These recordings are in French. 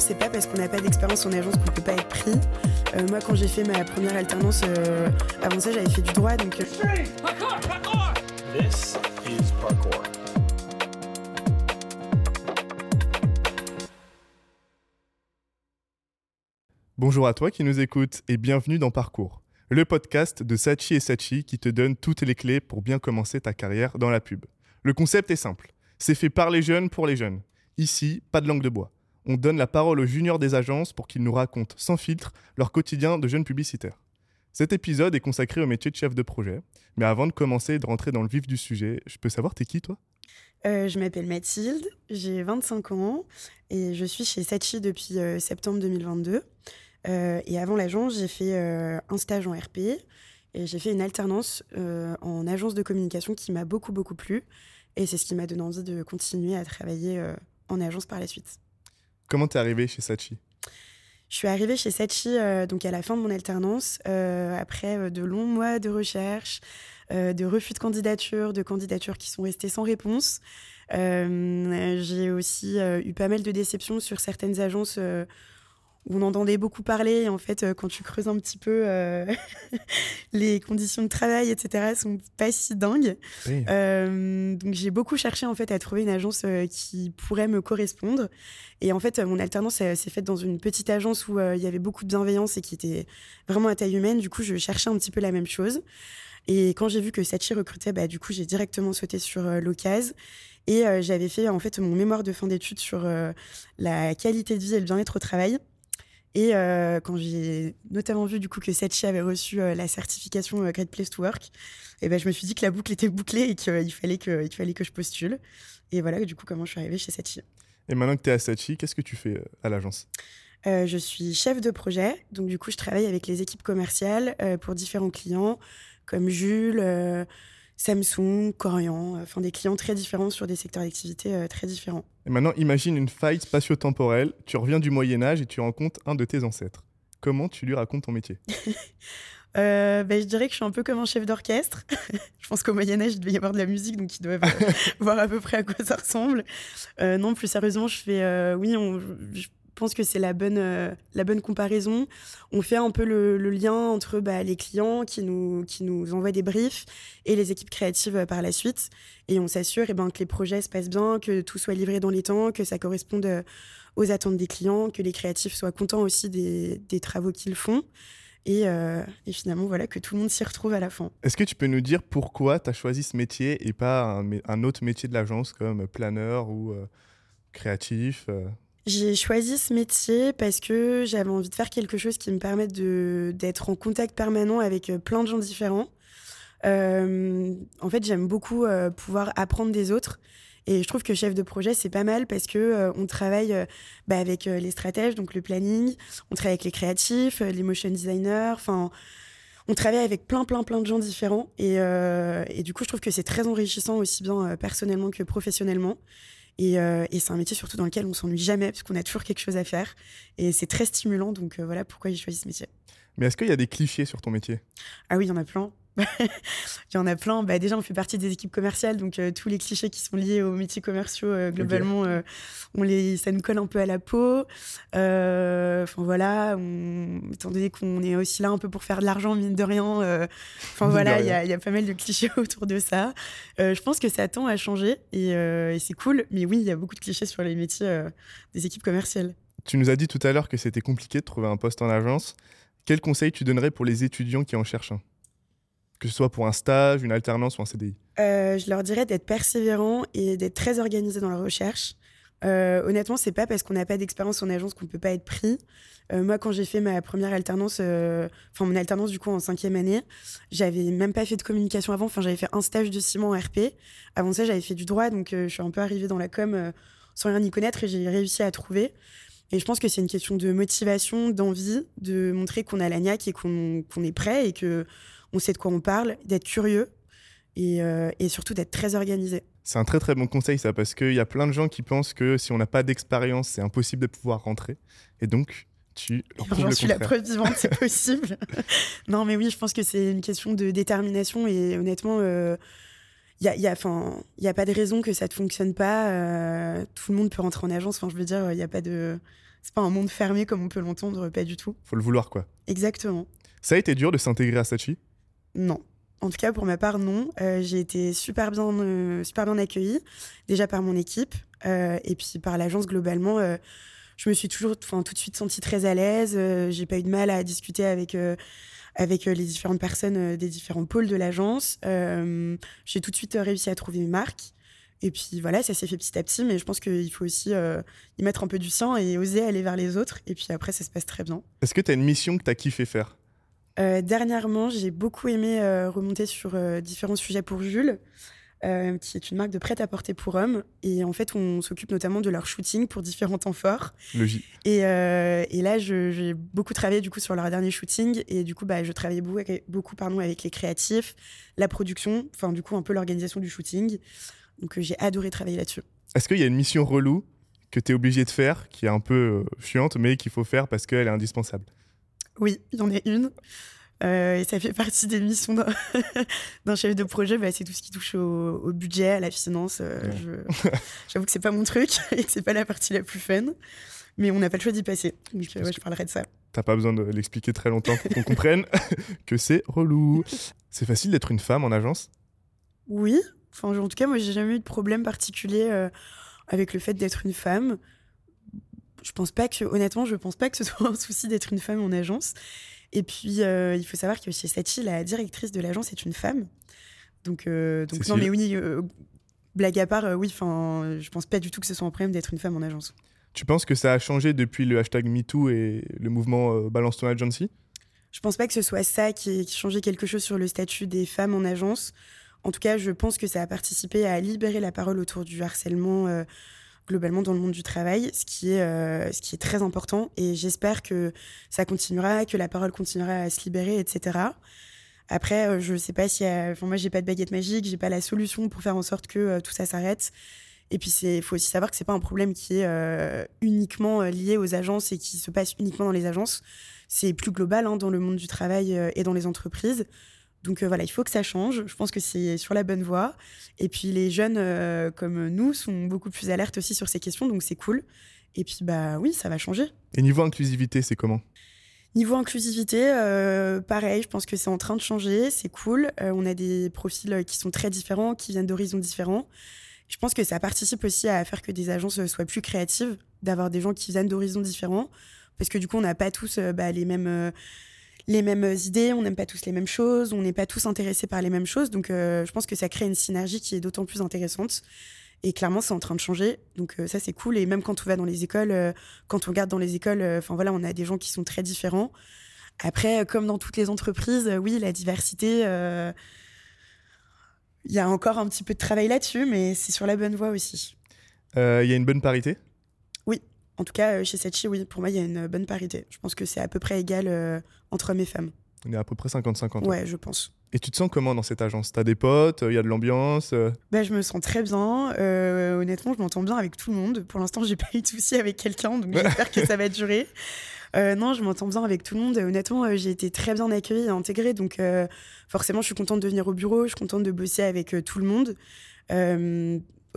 C'est pas parce qu'on n'a pas d'expérience en agence qu'on peut pas être pris. Euh, moi, quand j'ai fait ma première alternance, euh, avant ça, j'avais fait du droit, donc. This is parkour. Bonjour à toi qui nous écoutes et bienvenue dans Parcours, le podcast de Sachi et Sachi qui te donne toutes les clés pour bien commencer ta carrière dans la pub. Le concept est simple, c'est fait par les jeunes pour les jeunes. Ici, pas de langue de bois. On donne la parole aux juniors des agences pour qu'ils nous racontent sans filtre leur quotidien de jeunes publicitaires. Cet épisode est consacré au métier de chef de projet. Mais avant de commencer et de rentrer dans le vif du sujet, je peux savoir t'es qui toi? Euh, je m'appelle Mathilde, j'ai 25 ans et je suis chez Sachi depuis euh, septembre 2022. Euh, et avant l'agence, j'ai fait un stage en RP et j'ai fait une alternance en agence de communication qui m'a beaucoup, beaucoup plu. Et c'est ce qui m'a donné envie de continuer à travailler en agence par la suite. Comment t'es arrivé chez Sachi Je suis arrivée chez Sachi euh, donc à la fin de mon alternance, euh, après euh, de longs mois de recherche, de refus de candidature, de candidatures qui sont restées sans réponse. J'ai aussi eu pas mal de déceptions sur certaines agences on entendait beaucoup parler. Et en fait, euh, quand tu creuses un petit peu, euh, les conditions de travail, etc., sont pas si dingues. Oui. Euh, donc j'ai beaucoup cherché en fait à trouver une agence qui pourrait me correspondre. Et en fait, mon alternance s'est faite dans une petite agence où il y avait beaucoup de bienveillance et qui était vraiment à taille humaine. Du coup, je cherchais un petit peu la même chose. Et quand j'ai vu que Sachi recrutait, bah, du coup, j'ai directement sauté sur euh, l'occasion. Et euh, j'avais fait en fait mon mémoire de fin d'études sur euh, la qualité de vie et le bien-être au travail. Et euh, quand j'ai notamment vu du coup que Sachi avait reçu euh, la certification euh, Great Place to Work, et ben je me suis dit que la boucle était bouclée et qu'il fallait que il fallait que je postule. Et voilà du coup comment je suis arrivée chez Sachi. Et maintenant que t'es à Sachi, qu'est-ce que tu fais à l'agence? Je suis chef de projet, donc du coup je travaille avec les équipes commerciales pour différents clients comme Jules, Samsung, Corian, euh, enfin des clients très différents sur des secteurs d'activité euh, très différents. Et maintenant, imagine une faille spatio-temporelle. Tu reviens du Moyen-Âge et tu rencontres un de tes ancêtres. Comment tu lui racontes ton métier? Euh, ben, je dirais que je suis un peu comme un chef d'orchestre. je pense qu'au Moyen Âge, il devait y avoir de la musique, donc ils doivent euh, voir à peu près à quoi ça ressemble. Euh, non, plus sérieusement, je fais... euh, oui, on- je pense que c'est la bonne, euh, la bonne comparaison. On fait un peu le, lien entre bah, les clients qui nous, qui nous envoient des briefs et les équipes créatives euh, par la suite. Et on s'assure eh ben, que les projets se passent bien, que tout soit livré dans les temps, que ça corresponde euh, aux attentes des clients, que les créatifs soient contents aussi des, des travaux qu'ils font. Et, et finalement, voilà, que tout le monde s'y retrouve à la fin. Est-ce que tu peux nous dire pourquoi tu as choisi ce métier et pas un, autre métier de l'agence comme planeur ou créatif J'ai choisi ce métier parce que j'avais envie de faire quelque chose qui me permette d'être en contact permanent avec euh, plein de gens différents. Euh, en fait, j'aime beaucoup euh, pouvoir apprendre des autres. Et je trouve que chef de projet, c'est pas mal parce que euh, on travaille bah, avec les stratèges, donc le planning, on travaille avec les créatifs, les motion designers, enfin, on travaille avec plein, plein, plein de gens différents. Et, et du coup, je trouve que c'est très enrichissant aussi bien personnellement que professionnellement. Et, euh, et c'est un métier surtout dans lequel on s'ennuie jamais parce qu'on a toujours quelque chose à faire. Et c'est très stimulant, donc euh, voilà pourquoi j'ai choisi ce métier. Mais est-ce qu'il y a des clichés sur ton métier? Ah oui, il y en a plein. il y en a plein. Bah, déjà, on fait partie des équipes commerciales, donc euh, tous les clichés qui sont liés aux métiers commerciaux, euh, globalement, euh, on les, ça nous colle un peu à la peau. Enfin voilà, on- étant donné qu'on est aussi là un peu pour faire de l'argent, mine de rien. Enfin voilà, il y, a- y pas mal de clichés autour de ça. Je pense que ça tend à changer et, et c'est cool. Mais oui, il y a beaucoup de clichés sur les métiers des équipes commerciales. Tu nous as dit tout à l'heure que c'était compliqué de trouver un poste en agence. Quel conseil tu donnerais pour les étudiants qui en cherchent un? Que ce soit pour un stage, une alternance ou un CDI Euh, je leur dirais d'être persévérants et d'être très organisés dans leur recherche. Euh, honnêtement, c'est pas parce qu'on n'a pas d'expérience en agence qu'on peut pas être pris. Euh, moi, quand j'ai fait ma première alternance, euh, enfin mon alternance du coup en cinquième année, j'avais même pas fait de communication avant. Enfin, j'avais fait un stage de mois en RP. Avant ça, j'avais fait du droit, donc je suis un peu arrivée dans la com sans rien y connaître et j'ai réussi à trouver. Et je pense que c'est une question de motivation, d'envie, de montrer qu'on a la et qu'on est prêt et que on sait de quoi on parle, d'être curieux et, euh, et surtout d'être très organisé. C'est un très très bon conseil ça, parce qu'il y a plein de gens qui pensent que si on n'a pas d'expérience, c'est impossible de pouvoir rentrer. Et donc, tu leur prouves J'en suis la preuve vivante, c'est possible. non, mais oui, je pense que c'est une question de détermination et honnêtement, il n'y a, y a, 'fin, y a pas de raison que ça ne fonctionne pas. euh, tout le monde peut rentrer en agence. Enfin, je veux dire, il n'y a pas de. c'est pas un monde fermé comme on peut l'entendre, pas du tout. Faut le vouloir, quoi. Exactement. Ça a été dur de s'intégrer à Sachi Non. En tout cas, pour ma part, non. Euh, j'ai été super bien, euh, super bien accueillie, déjà par mon équipe, euh, et puis par l'agence globalement. je me suis toujours, enfin, tout de suite sentie très à l'aise. j'ai pas eu de mal à discuter avec, avec les différentes personnes des différents pôles de l'agence. J'ai tout de suite réussi à trouver mes marques. Et puis voilà, ça s'est fait petit à petit, mais je pense qu'il faut aussi y mettre un peu du sien et oser aller vers les autres. Et puis après, ça se passe très bien. Est-ce que tu as une mission que tu as kiffé faire? Euh, dernièrement, j'ai beaucoup aimé euh, remonter sur euh, différents sujets pour Jules, qui est une marque de prêt-à-porter pour hommes. Et en fait, on s'occupe notamment de leur shooting pour différents temps forts. J. Et, et là, j'ai beaucoup travaillé du coup sur leur dernier shooting. Et du coup, bah, je travaillais beaucoup, pardon, avec les créatifs, la production, enfin du coup un peu l'organisation du shooting. Donc j'ai adoré travailler là-dessus. Est-ce qu'il y a une mission relou que tu es obligé de faire, qui est un peu chiante, mais qu'il faut faire parce qu'elle est indispensable? Oui, il y en a une. Euh, et ça fait partie des missions d'un chef de projet. Bah, c'est tout ce qui touche au, au budget, à la finance. Euh, Ouais. je- J'avoue que c'est pas mon truc et que c'est pas la partie la plus fun. Mais on n'a pas le choix d'y passer. Donc euh, Parce ouais, je parlerai de ça. T'as pas besoin de l'expliquer très longtemps pour qu'on comprenne que c'est relou. C'est facile d'être une femme en agence? Oui. Enfin, en tout cas, moi, j'ai jamais eu de problème particulier euh, avec le fait d'être une femme. Pense pas que, honnêtement, je pense pas que ce soit un souci d'être une femme en agence. Et puis, euh, il faut savoir que chez Sachi, la directrice de l'agence est une femme. Donc, euh, donc non, mais oui, euh, blague à part, oui, enfin, je pense pas du tout que ce soit un problème d'être une femme en agence. Tu penses que ça a changé depuis le hashtag MeToo et le mouvement Balance ton agency? Je pense pas que ce soit ça qui ait changeait quelque chose sur le statut des femmes en agence. En tout cas, je pense que ça a participé à libérer la parole autour du harcèlement globalement dans le monde du travail, ce qui est, euh, ce qui est très important. Et j'espère que ça continuera, que la parole continuera à se libérer, etc. Après, euh, je sais pas si, enfin moi j'ai pas de baguette magique, j'ai pas la solution pour faire en sorte que euh, tout ça s'arrête. Et puis c'est, faut aussi savoir que c'est pas un problème qui est uniquement lié aux agences et qui se passe uniquement dans les agences. C'est plus global hein, dans le monde du travail et dans les entreprises. Donc euh, voilà, il faut que ça change. Je pense que c'est sur la bonne voie. Et puis les jeunes euh, comme nous sont beaucoup plus alertes aussi sur ces questions, donc c'est cool. Et puis bah oui, ça va changer. Et niveau inclusivité, c'est comment? Niveau inclusivité, euh, pareil, je pense que c'est en train de changer, c'est cool. On a des profils qui sont très différents, qui viennent d'horizons différents. Je pense que ça participe aussi à faire que des agences soient plus créatives, d'avoir des gens qui viennent d'horizons différents, parce que du coup, on n'a pas tous bah, les mêmes les mêmes idées, on n'aime pas tous les mêmes choses, on n'est pas tous intéressés par les mêmes choses. Donc, euh, je pense que ça crée une synergie qui est d'autant plus intéressante. Et clairement, c'est en train de changer. Donc, euh, ça, c'est cool. Et même quand on va dans les écoles, euh, quand on regarde dans les écoles, enfin voilà, on a des gens qui sont très différents. Après, comme dans toutes les entreprises, oui, la diversité, il y a encore un petit peu de travail là-dessus, mais c'est sur la bonne voie aussi. Il y a une bonne parité? En tout cas, euh, chez Sachi, oui, pour moi, il y a une bonne parité. Je pense que c'est à peu près égal euh, entre hommes et femmes. On est à peu près 50-50. Ouais, je pense. Et tu te sens comment dans cette agence? T'as des potes, il y a de l'ambiance euh, Bah, je me sens très bien. Euh, honnêtement, je m'entends bien avec tout le monde. Pour l'instant, j'ai pas eu de soucis avec quelqu'un, donc j'espère que ça va durer. Euh, non, je m'entends bien avec tout le monde. Honnêtement, euh, j'ai été très bien accueillie et intégrée, donc euh, forcément, je suis contente de venir au bureau. Je suis contente de bosser avec euh, tout le monde.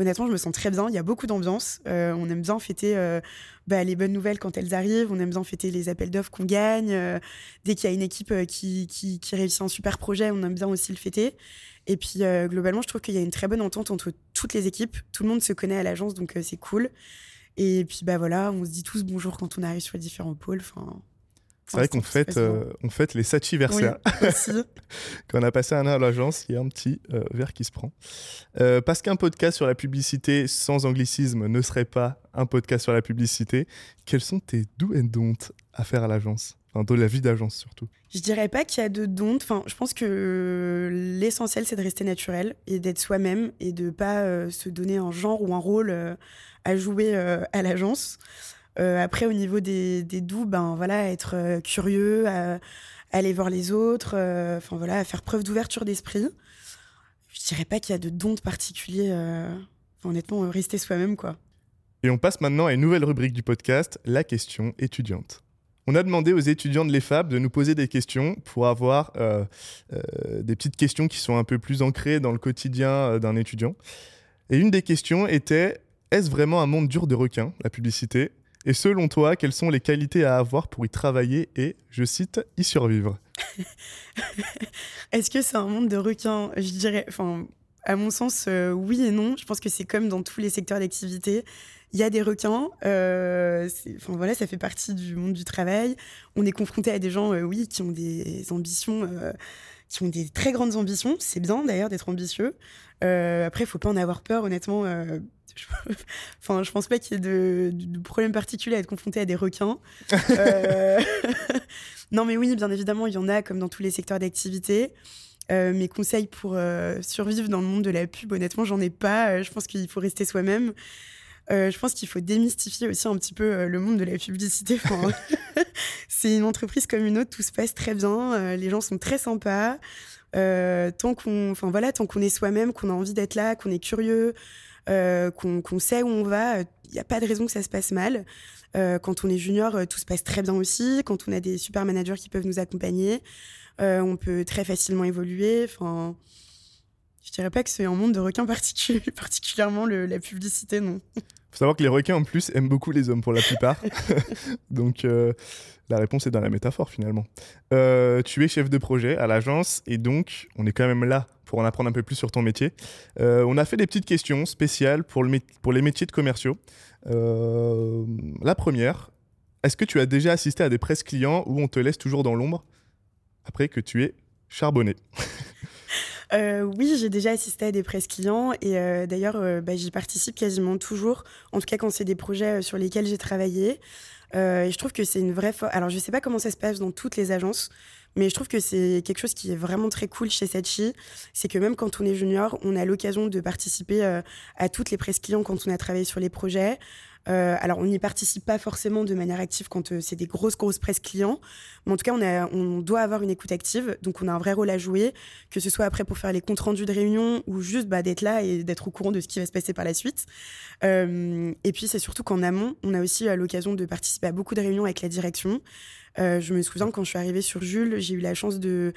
Honnêtement, je me sens très bien. Il y a beaucoup d'ambiance. Euh, on aime bien fêter euh, bah, les bonnes nouvelles quand elles arrivent. On aime bien fêter les appels d'offres qu'on gagne. Euh, dès qu'il y a une équipe qui, réussit un super projet, on aime bien aussi le fêter. Et puis, globalement, je trouve qu'il y a une très bonne entente entre toutes les équipes. Tout le monde se connaît à l'agence, donc c'est cool. Et puis, bah voilà, on se dit tous bonjour quand on arrive sur les différents pôles. C'est vrai qu'on fête, euh, on fête les Sachiversaires. Oui. Quand on a passé un an à l'agence, il y a un petit euh, verre qui se prend. Euh, parce qu'un podcast sur la publicité sans anglicisme ne serait pas un podcast sur la publicité, quels sont tes do and don't à faire à l'agence? Enfin, de la vie d'agence surtout. Je dirais pas qu'il y a de dons. Enfin, je pense que l'essentiel, c'est de rester naturel et d'être soi-même et de pas euh, se donner un genre ou un rôle euh, à jouer euh, à l'agence. Euh, après, au niveau des, doux, ben voilà, être euh, curieux, à- aller voir les autres, euh, enfin voilà, à faire preuve d'ouverture d'esprit. Je dirais pas qu'il y a de dons euh, enfin, honnêtement, rester soi-même, quoi. Et on passe maintenant à une nouvelle rubrique du podcast, la question étudiante. On a demandé aux étudiants de l'EFAB de nous poser des questions pour avoir des petites questions qui sont un peu plus ancrées dans le quotidien d'un étudiant. Et une des questions était est-ce vraiment un monde dur de requins, la publicité? Et selon toi, quelles sont les qualités à avoir pour y travailler et, je cite, y survivre Est-ce que c'est un monde de requins? Je dirais, enfin, à mon sens, euh, oui et non. Je pense que c'est comme dans tous les secteurs d'activité. Il y a des requins. Euh, voilà, ça fait partie du monde du travail. On est confronté à des gens, euh, oui, qui ont des ambitions, qui ont des très grandes ambitions. C'est bien d'ailleurs d'être ambitieux. après, il faut pas en avoir peur, honnêtement. Je... enfin, je pense pas qu'il y ait de, de, problème particulier à être confronté à des requins. non, mais oui, bien évidemment, il y en a, comme dans tous les secteurs d'activité. Euh, mes conseils pour euh, survivre dans le monde de la pub, honnêtement, j'en ai pas. Euh, je pense qu'il faut rester soi-même. je pense qu'il faut démystifier aussi un petit peu le monde de la publicité. c'est une entreprise comme une autre, tout se passe très bien, les gens sont très sympas. tant qu'on, enfin voilà, tant qu'on est soi-même, qu'on a envie d'être là, qu'on est curieux, qu'on sait où on va, il n'y a pas de raison que ça se passe mal. quand on est junior, tout se passe très bien aussi. Quand on a des super managers qui peuvent nous accompagner, euh, on peut très facilement évoluer. Enfin, je dirais pas que c'est un monde de requins particulièrement la publicité, non. Faut savoir que les requins en plus aiment beaucoup les hommes pour la plupart. donc euh, la réponse est dans la métaphore finalement. Euh, tu es chef de projet à l'agence et donc on est quand même là pour en apprendre un peu plus sur ton métier. on a fait des petites questions spéciales pour, pour les métiers de commerciaux. la première, est-ce que tu as déjà assisté à des presses clients où on te laisse toujours dans l'ombre après que tu es charbonné? Euh, oui, j'ai déjà assisté à des presses clients et euh, d'ailleurs, euh, bah, j'y participe quasiment toujours, en tout cas quand c'est des projets sur lesquels j'ai travaillé. et je trouve que c'est une vraie. Alors, je ne sais pas comment ça se passe dans toutes les agences, mais je trouve que c'est quelque chose qui est vraiment très cool chez Sachi. C'est que même quand on est junior, on a l'occasion de participer à toutes les presses clients quand on a travaillé sur les projets. Euh, alors, on n'y participe pas forcément de manière active quand euh, c'est des grosses, grosses presses clients. Mais en tout cas, on doit avoir une écoute active. Donc, on a un vrai rôle à jouer, que ce soit après pour faire les comptes rendus de réunion ou juste bah, d'être là et d'être au courant de ce qui va se passer par la suite. Euh, et puis, c'est surtout qu'en amont, on a aussi l'occasion de participer à beaucoup de réunions avec la direction. je me souviens quand je suis arrivée sur Jules, j'ai eu la chance de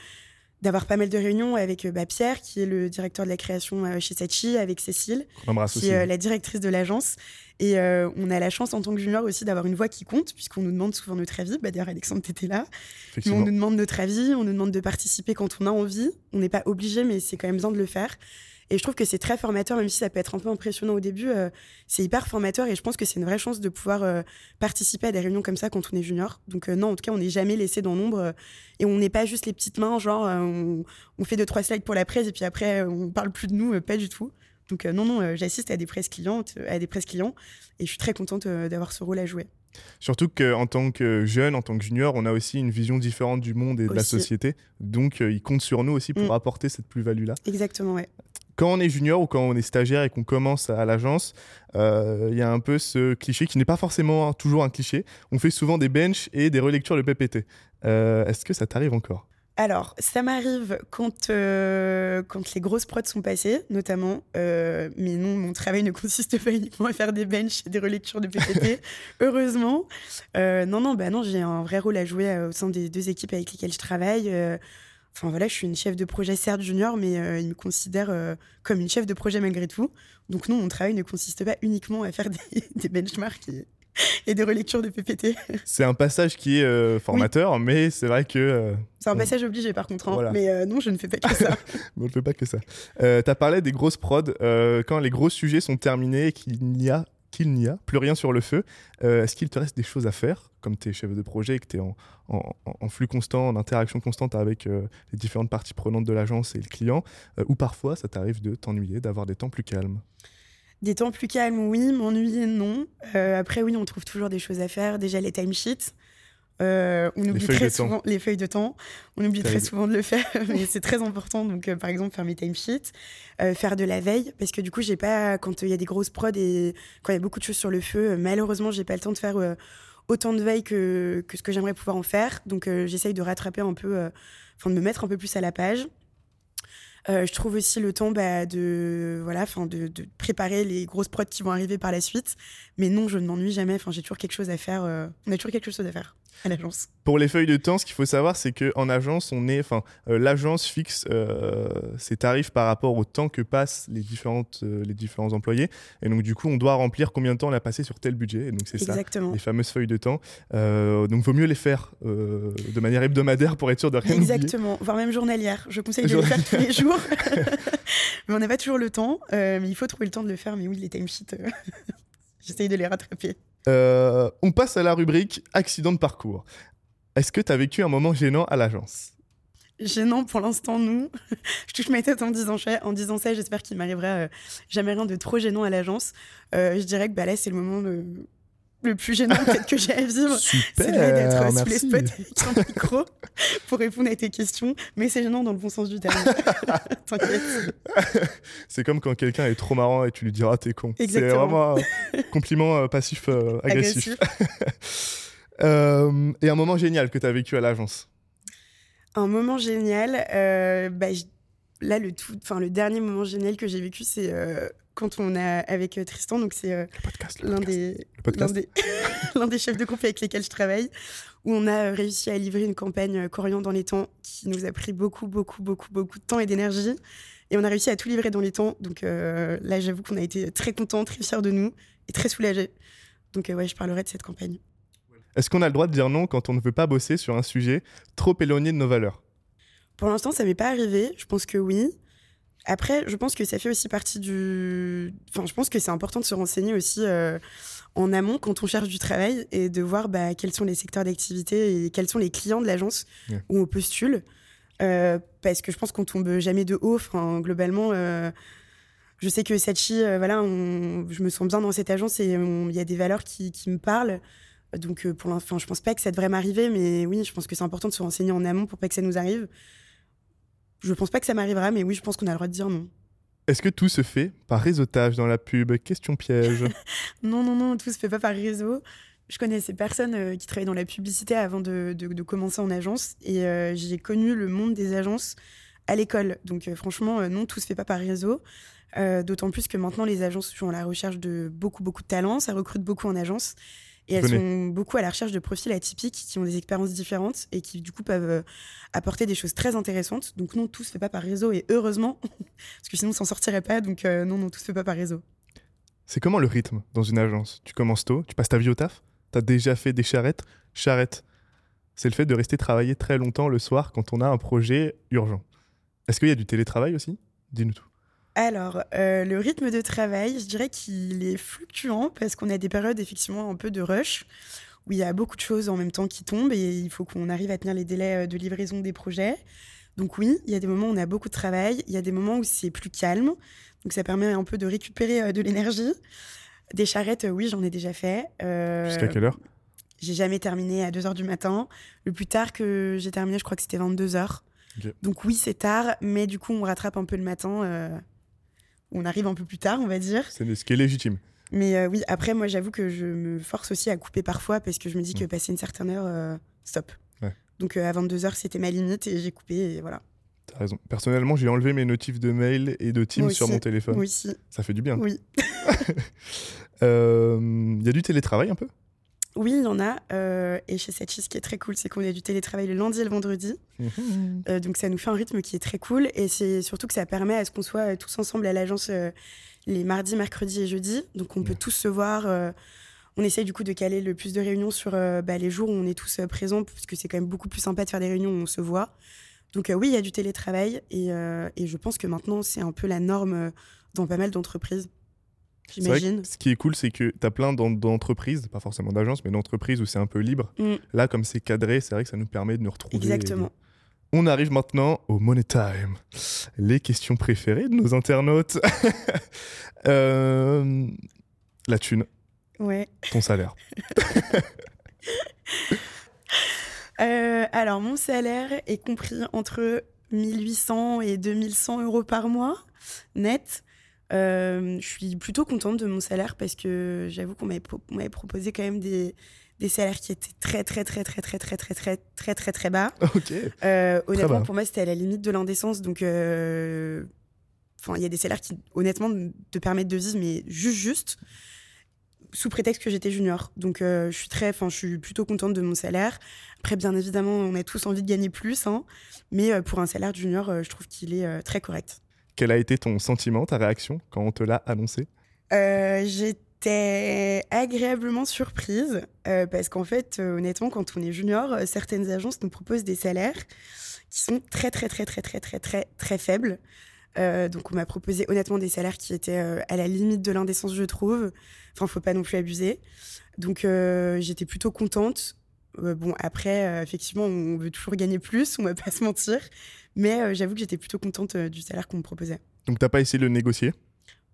d'avoir pas mal de réunions avec bah, Pierre, qui est le directeur de la création chez Sachi, avec Cécile, qui est la directrice de l'agence. Et euh, on a la chance en tant que junior aussi d'avoir une voix qui compte, puisqu'on nous demande souvent notre avis. Bah, D'ailleurs, Alexandre, t'étais là. on nous demande notre avis, on nous demande de participer quand on a envie. On n'est pas obligé, mais c'est quand même besoin de le faire. Et je trouve que c'est très formateur, même si ça peut être un peu impressionnant au début. Euh, c'est hyper formateur et je pense que c'est une vraie chance de pouvoir euh, participer à des réunions comme ça quand on est junior. Donc non, en tout cas, on n'est jamais laissé dans l'ombre et on n'est pas juste les petites mains, genre on, on, fait deux trois slides pour la presse et puis après on parle plus de nous, pas du tout. Donc euh, non, non, euh, j'assiste à des presses clientes, à des presses clients, et je suis très contente euh, d'avoir ce rôle à jouer. Surtout qu'en tant que jeune, en tant que junior, on a aussi une vision différente du monde et de la société. Donc, ils comptent sur nous aussi pour mm. apporter cette plus-value-là. Exactement, ouais. Quand on est junior ou quand on est stagiaire et qu'on commence à l'agence, il y a un peu ce cliché qui n'est pas forcément toujours un cliché. On fait souvent des benches et des relectures de PPT. Est-ce que ça t'arrive encore? Alors, ça m'arrive quand, euh, quand les grosses prods sont passées, notamment. Euh, mais non, mon travail ne consiste pas uniquement à faire des benches et des relectures de PPT, heureusement. Euh, non, non, bah non, j'ai un vrai rôle à jouer au sein des deux équipes avec lesquelles je travaille. Enfin voilà, je suis une chef de projet certes junior, mais ils me considèrent comme une chef de projet malgré tout. Donc non, mon travail ne consiste pas uniquement à faire des, des benchmarks et, et des relectures de PPT. C'est un passage qui est euh, formateur, mais c'est vrai que. Euh, c'est un passage obligé par contre, hein. mais euh, non, je ne fais pas que ça. on ne fait pas que ça. tu as parlé des grosses prods. quand les gros sujets sont terminés et qu'il n'y a qu'il n'y a plus rien sur le feu, est-ce qu'il te reste des choses à faire, comme tu es chef de projet et que tu es en, flux constant, en interaction constante avec les différentes parties prenantes de l'agence et le client, ou parfois ça t'arrive de t'ennuyer, d'avoir des temps plus calmes? Des temps plus calmes, oui. M'ennuyer, non. Euh, après, oui, on trouve toujours des choses à faire. Déjà, les timesheets. Euh, on oublie très souvent les feuilles de temps. On oublie très souvent de le faire, mais c'est très important. Donc, euh, par exemple, faire mes timesheets, faire de la veille, parce que du coup, j'ai pas quand il y a des grosses prods et quand il y a beaucoup de choses sur le feu, malheureusement, j'ai pas le temps de faire autant de veille que, que ce que j'aimerais pouvoir en faire. Donc, j'essaye de rattraper un peu, enfin, de me mettre un peu plus à la page. Euh, je trouve aussi le temps bah, de, voilà, de, de préparer les grosses prods qui vont arriver par la suite. Mais non, je ne m'ennuie jamais. Enfin, j'ai toujours quelque chose à faire. Euh, on a toujours quelque chose à faire. À l'agence. Pour les feuilles de temps, ce qu'il faut savoir, c'est qu'en agence, on est, enfin, euh, l'agence fixe euh, ses tarifs par rapport au temps que passent les, différentes, euh, les différents employés. Et donc, du coup, on doit remplir combien de temps on a passé sur tel budget. Et donc, c'est ça, les fameuses feuilles de temps. Donc, vaut mieux les faire de manière hebdomadaire pour être sûr de rien oublier. Exactement, voire même journalière. Je conseille de le faire tous les jours. mais on n'a pas toujours le temps. mais il faut trouver le temps de le faire. Mais oui, les timesheets, j'essaye de les rattraper. Euh, on passe à la rubrique accident de parcours. Est-ce que tu as vécu un moment gênant à l'agence? Gênant pour l'instant, nous. je touche ma tête en disant, ça- en disant ça. J'espère qu'il m'arrivera euh, jamais rien de trop gênant à l'agence. Euh, je dirais que bah, là, c'est le moment le, le plus gênant peut-être que j'ai à vivre. C'est d'être sous les spots avec un micro pour répondre à tes questions. Mais c'est gênant dans le bon sens du terme. T'inquiète. C'est comme quand quelqu'un est trop marrant et tu lui diras t'es con. C'est vraiment un compliment euh, passif euh, agressif. Euh, et un moment génial que tu as vécu à l'agence? Un moment génial. euh, bah, là, le, tout, enfin, le dernier moment génial que j'ai vécu, c'est euh, quand on a avec euh, Tristan. Donc, c'est euh, l'un des, chefs de groupe avec lesquels je travaille, où on a réussi à livrer une campagne Corian dans les temps qui nous a pris beaucoup, beaucoup, beaucoup, beaucoup de temps et d'énergie. Et on a réussi à tout livrer dans les temps. Donc là, j'avoue qu'on a été très contents, très fiers de nous et très soulagés. Donc ouais, je parlerai de cette campagne. Est-ce qu'on a le droit de dire non quand on ne veut pas bosser sur un sujet trop éloigné de nos valeurs? Pour l'instant, ça m'est pas arrivé. Je pense que oui. Après, je pense que ça fait aussi partie du. Enfin, je pense que c'est important de se renseigner aussi euh, en amont quand on cherche du travail et de voir bah, quels sont les secteurs d'activité et quels sont les clients de l'agence où on postule. Euh, parce que je pense qu'on tombe jamais de haut. Enfin, globalement, euh, je sais que Sachi, voilà, on- je me sens bien dans cette agence et on- il y a des valeurs qui, qui me parlent. Donc, pour l'instant, je pense pas que ça devrait m'arriver, mais oui, je pense que c'est important de se renseigner en amont pour pas que ça nous arrive. Je pense pas que ça m'arrivera, mais oui, je pense qu'on a le droit de dire non. Est-ce que tout se fait par réseautage dans la pub? Question piège. Non, non, non, tout se fait pas par réseau. Je connaissais personne euh, qui travaillait dans la publicité avant de, de- de commencer en agence et euh, j'ai connu le monde des agences à l'école. Donc euh, franchement, euh, non, tout se fait pas par réseau. D'autant plus que maintenant, les agences sont à la recherche de beaucoup, beaucoup de talents. Ça recrute beaucoup en agence. Et elles sont beaucoup à la recherche de profils atypiques qui ont des expériences différentes et qui, du coup, peuvent euh, apporter des choses très intéressantes. Donc, non, tout se fait pas par réseau et heureusement, parce que sinon, on s'en sortirait pas. Donc, euh, non, non, tout se fait pas par réseau. C'est comment le rythme dans une agence? Tu commences tôt, tu passes ta vie au taf? T'as déjà fait des charrettes? Charrettes. C'est le fait de rester travailler très longtemps le soir quand on a un projet urgent. Est-ce qu'il y a du télétravail aussi? Dis-nous tout. Alors, euh, le rythme de travail, je dirais qu'il est fluctuant parce qu'on a des périodes effectivement un peu de rush où il y a beaucoup de choses en même temps qui tombent et il faut qu'on arrive à tenir les délais euh, de livraison des projets. Donc oui, il y a des moments où on a beaucoup de travail, il y a des moments où c'est plus calme, donc ça permet un peu de récupérer euh, de l'énergie. Des charrettes, oui, j'en ai déjà fait. Euh, Jusqu'à quelle heure? j'ai jamais terminé à 2h du matin. Le plus tard que j'ai terminé, je crois que c'était 22h. Ok. Donc oui, c'est tard, mais du coup, on rattrape un peu le matin. euh, on arrive un peu plus tard, on va dire. C'est ce qui est légitime. Mais euh, oui, après, moi, j'avoue que je me force aussi à couper parfois parce que je me dis que Mm. passer une certaine heure, euh, stop. Ouais. Donc euh, à 22h, c'était ma limite et j'ai coupé et voilà. T'as raison. Personnellement, j'ai enlevé mes notifs de mail et de Teams sur aussi. mon téléphone. Oui, si. Ça fait du bien. Oui. Il y a du télétravail un peu? Oui, il y en a. euh, et chez Satchi, ce qui est très cool, c'est qu'on a du télétravail le lundi et le vendredi. Euh, donc ça nous fait un rythme qui est très cool et c'est surtout que ça permet à ce qu'on soit euh, tous ensemble à l'agence euh, les mardis, mercredis et jeudis. Donc on peut tous se voir. on essaye du coup de caler le plus de réunions sur bah, les jours où on est tous présents parce que c'est quand même beaucoup plus sympa de faire des réunions où on se voit. Donc oui, il y a du télétravail et, et je pense que maintenant c'est un peu la norme dans pas mal d'entreprises. J'imagine. ce qui est cool, c'est que tu as plein d'en- d'entreprises, pas forcément d'agences, mais d'entreprises où c'est un peu libre. Mm. Là, comme c'est cadré, c'est vrai que ça nous permet de nous retrouver. Exactement. On arrive maintenant au Money Time. Les questions préférées de nos internautes. Euh, la thune, Ouais. ton salaire. Euh, alors, mon salaire est compris entre 1800 et 2100 euros par mois, net. Euh, je suis plutôt contente de mon salaire parce que j'avoue qu'on m'avait pro- proposé quand même des, des salaires qui étaient très, très, très, très, très, très, très, très, très, très, très bas. ok. Euh, honnêtement, bas. pour moi, c'était à la limite de l'indécence. Donc, euh, enfin, il y a des salaires qui, honnêtement, te permettent de vivre, mais juste, juste. sous prétexte que j'étais junior. Donc je suis très, enfin je suis plutôt contente de mon salaire. Après bien évidemment on a tous envie de gagner plus, hein, mais pour un salaire junior je trouve qu'il est très correct. Quel a été ton sentiment, ta réaction quand on te l'a annoncé? J'étais agréablement surprise parce qu'en fait honnêtement quand on est junior certaines agences nous proposent des salaires qui sont très très très très très très très très faibles. Euh, donc on m'a proposé honnêtement des salaires qui étaient euh, à la limite de l'indécence, je trouve. Enfin, faut pas non plus abuser. Donc euh, j'étais plutôt contente. bon, après, effectivement, on veut toujours gagner plus, on va pas se mentir. Mais j'avoue que j'étais plutôt contente du salaire qu'on me proposait. Donc t'as pas essayé de le négocier?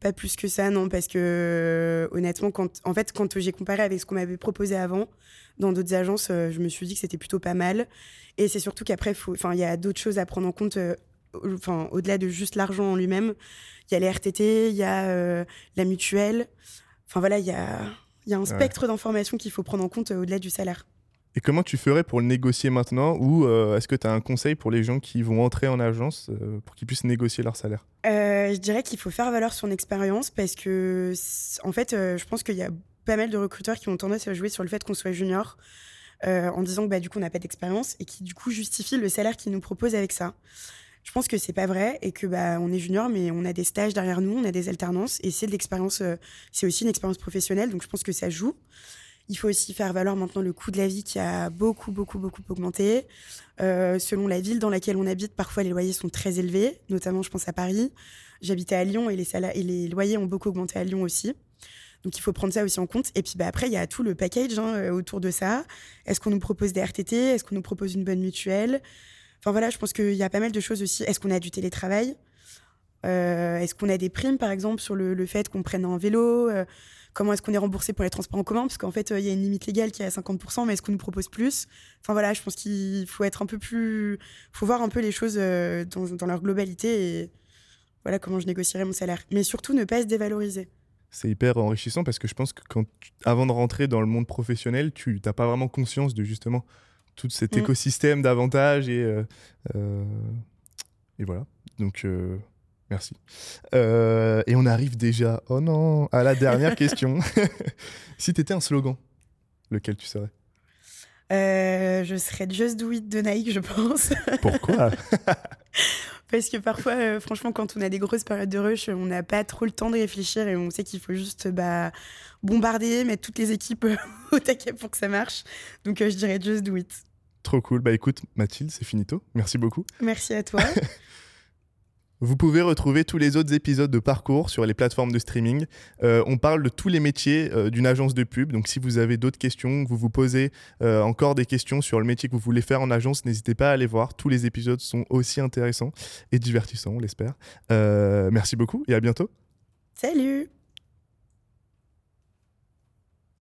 Pas plus que ça, non, parce que honnêtement, quand, en fait, quand j'ai comparé avec ce qu'on m'avait proposé avant dans d'autres agences, je me suis dit que c'était plutôt pas mal. Et c'est surtout qu'après, il y a d'autres choses à prendre en compte enfin, au-delà de juste l'argent en lui-même, il y a les RTT, il y a euh, la mutuelle. Enfin voilà, il y a, y a un spectre d'informations qu'il faut prendre en compte euh, au-delà du salaire. Et comment tu ferais pour le négocier maintenant Ou euh, est-ce que tu as un conseil pour les gens qui vont entrer en agence pour qu'ils puissent négocier leur salaire? Je dirais qu'il faut faire valoir son expérience parce que, en fait, je pense qu'il y a pas mal de recruteurs qui ont tendance à jouer sur le fait qu'on soit junior en disant que bah, du coup on n'a pas d'expérience et qui du coup justifient le salaire qu'ils nous proposent avec ça. Je pense que c'est pas vrai et que bah on est junior, mais on a des stages derrière nous, on a des alternances et c'est de l'expérience, euh, c'est aussi une expérience professionnelle, donc je pense que ça joue. Il faut aussi faire valoir maintenant le coût de la vie qui a beaucoup, beaucoup, beaucoup augmenté. Euh, selon la ville dans laquelle on habite, parfois les loyers sont très élevés, notamment je pense à Paris. J'habitais à Lyon et les, loyers ont beaucoup augmenté à Lyon aussi. Donc il faut prendre ça aussi en compte. Et puis bah, après, il y a tout le package hein, euh, autour de ça. Est-ce qu'on nous propose des RTT Est-ce qu'on nous propose une bonne mutuelle? Enfin voilà, je pense qu'il y a pas mal de choses aussi. Est-ce qu'on a du télétravail? Euh, Est-ce qu'on a des primes, par exemple, sur le, fait qu'on prenne un vélo? Comment est-ce qu'on est remboursé pour les transports en commun Parce qu'en fait, il y a une limite légale qui est à 50%, mais est-ce qu'on nous propose plus? Enfin voilà, je pense qu'il faut être un peu plus. Faut voir un peu les choses euh, dans, leur globalité et voilà comment je négocierai mon salaire. Mais surtout, ne pas se dévaloriser c'est hyper enrichissant parce que je pense que quand avant de rentrer dans le monde professionnel, tu n'as pas vraiment conscience de justement tout cet mm. écosystème d'avantages et, euh, euh, et voilà. Donc, euh, merci. et on arrive déjà, oh non, à la dernière question. si tu étais un slogan, lequel tu serais? Je serais Just Do It de Nike, je pense. Pourquoi? Parce que parfois, franchement, quand on a des grosses périodes de rush, on n'a pas trop le temps de réfléchir et on sait qu'il faut juste bah, bombarder, mettre toutes les équipes au taquet pour que ça marche. Donc, je dirais Just Do It. Trop cool. Bah écoute, Mathilde, c'est finito. Merci beaucoup. Merci à toi. Vous pouvez retrouver tous les autres épisodes de Parcours sur les plateformes de streaming. Euh, on parle de tous les métiers euh, d'une agence de pub. Donc si vous avez d'autres questions, que vous vous posez euh, encore des questions sur le métier que vous voulez faire en agence, n'hésitez pas à aller voir. Tous les épisodes sont aussi intéressants et divertissants, on l'espère. merci beaucoup et à bientôt. Salut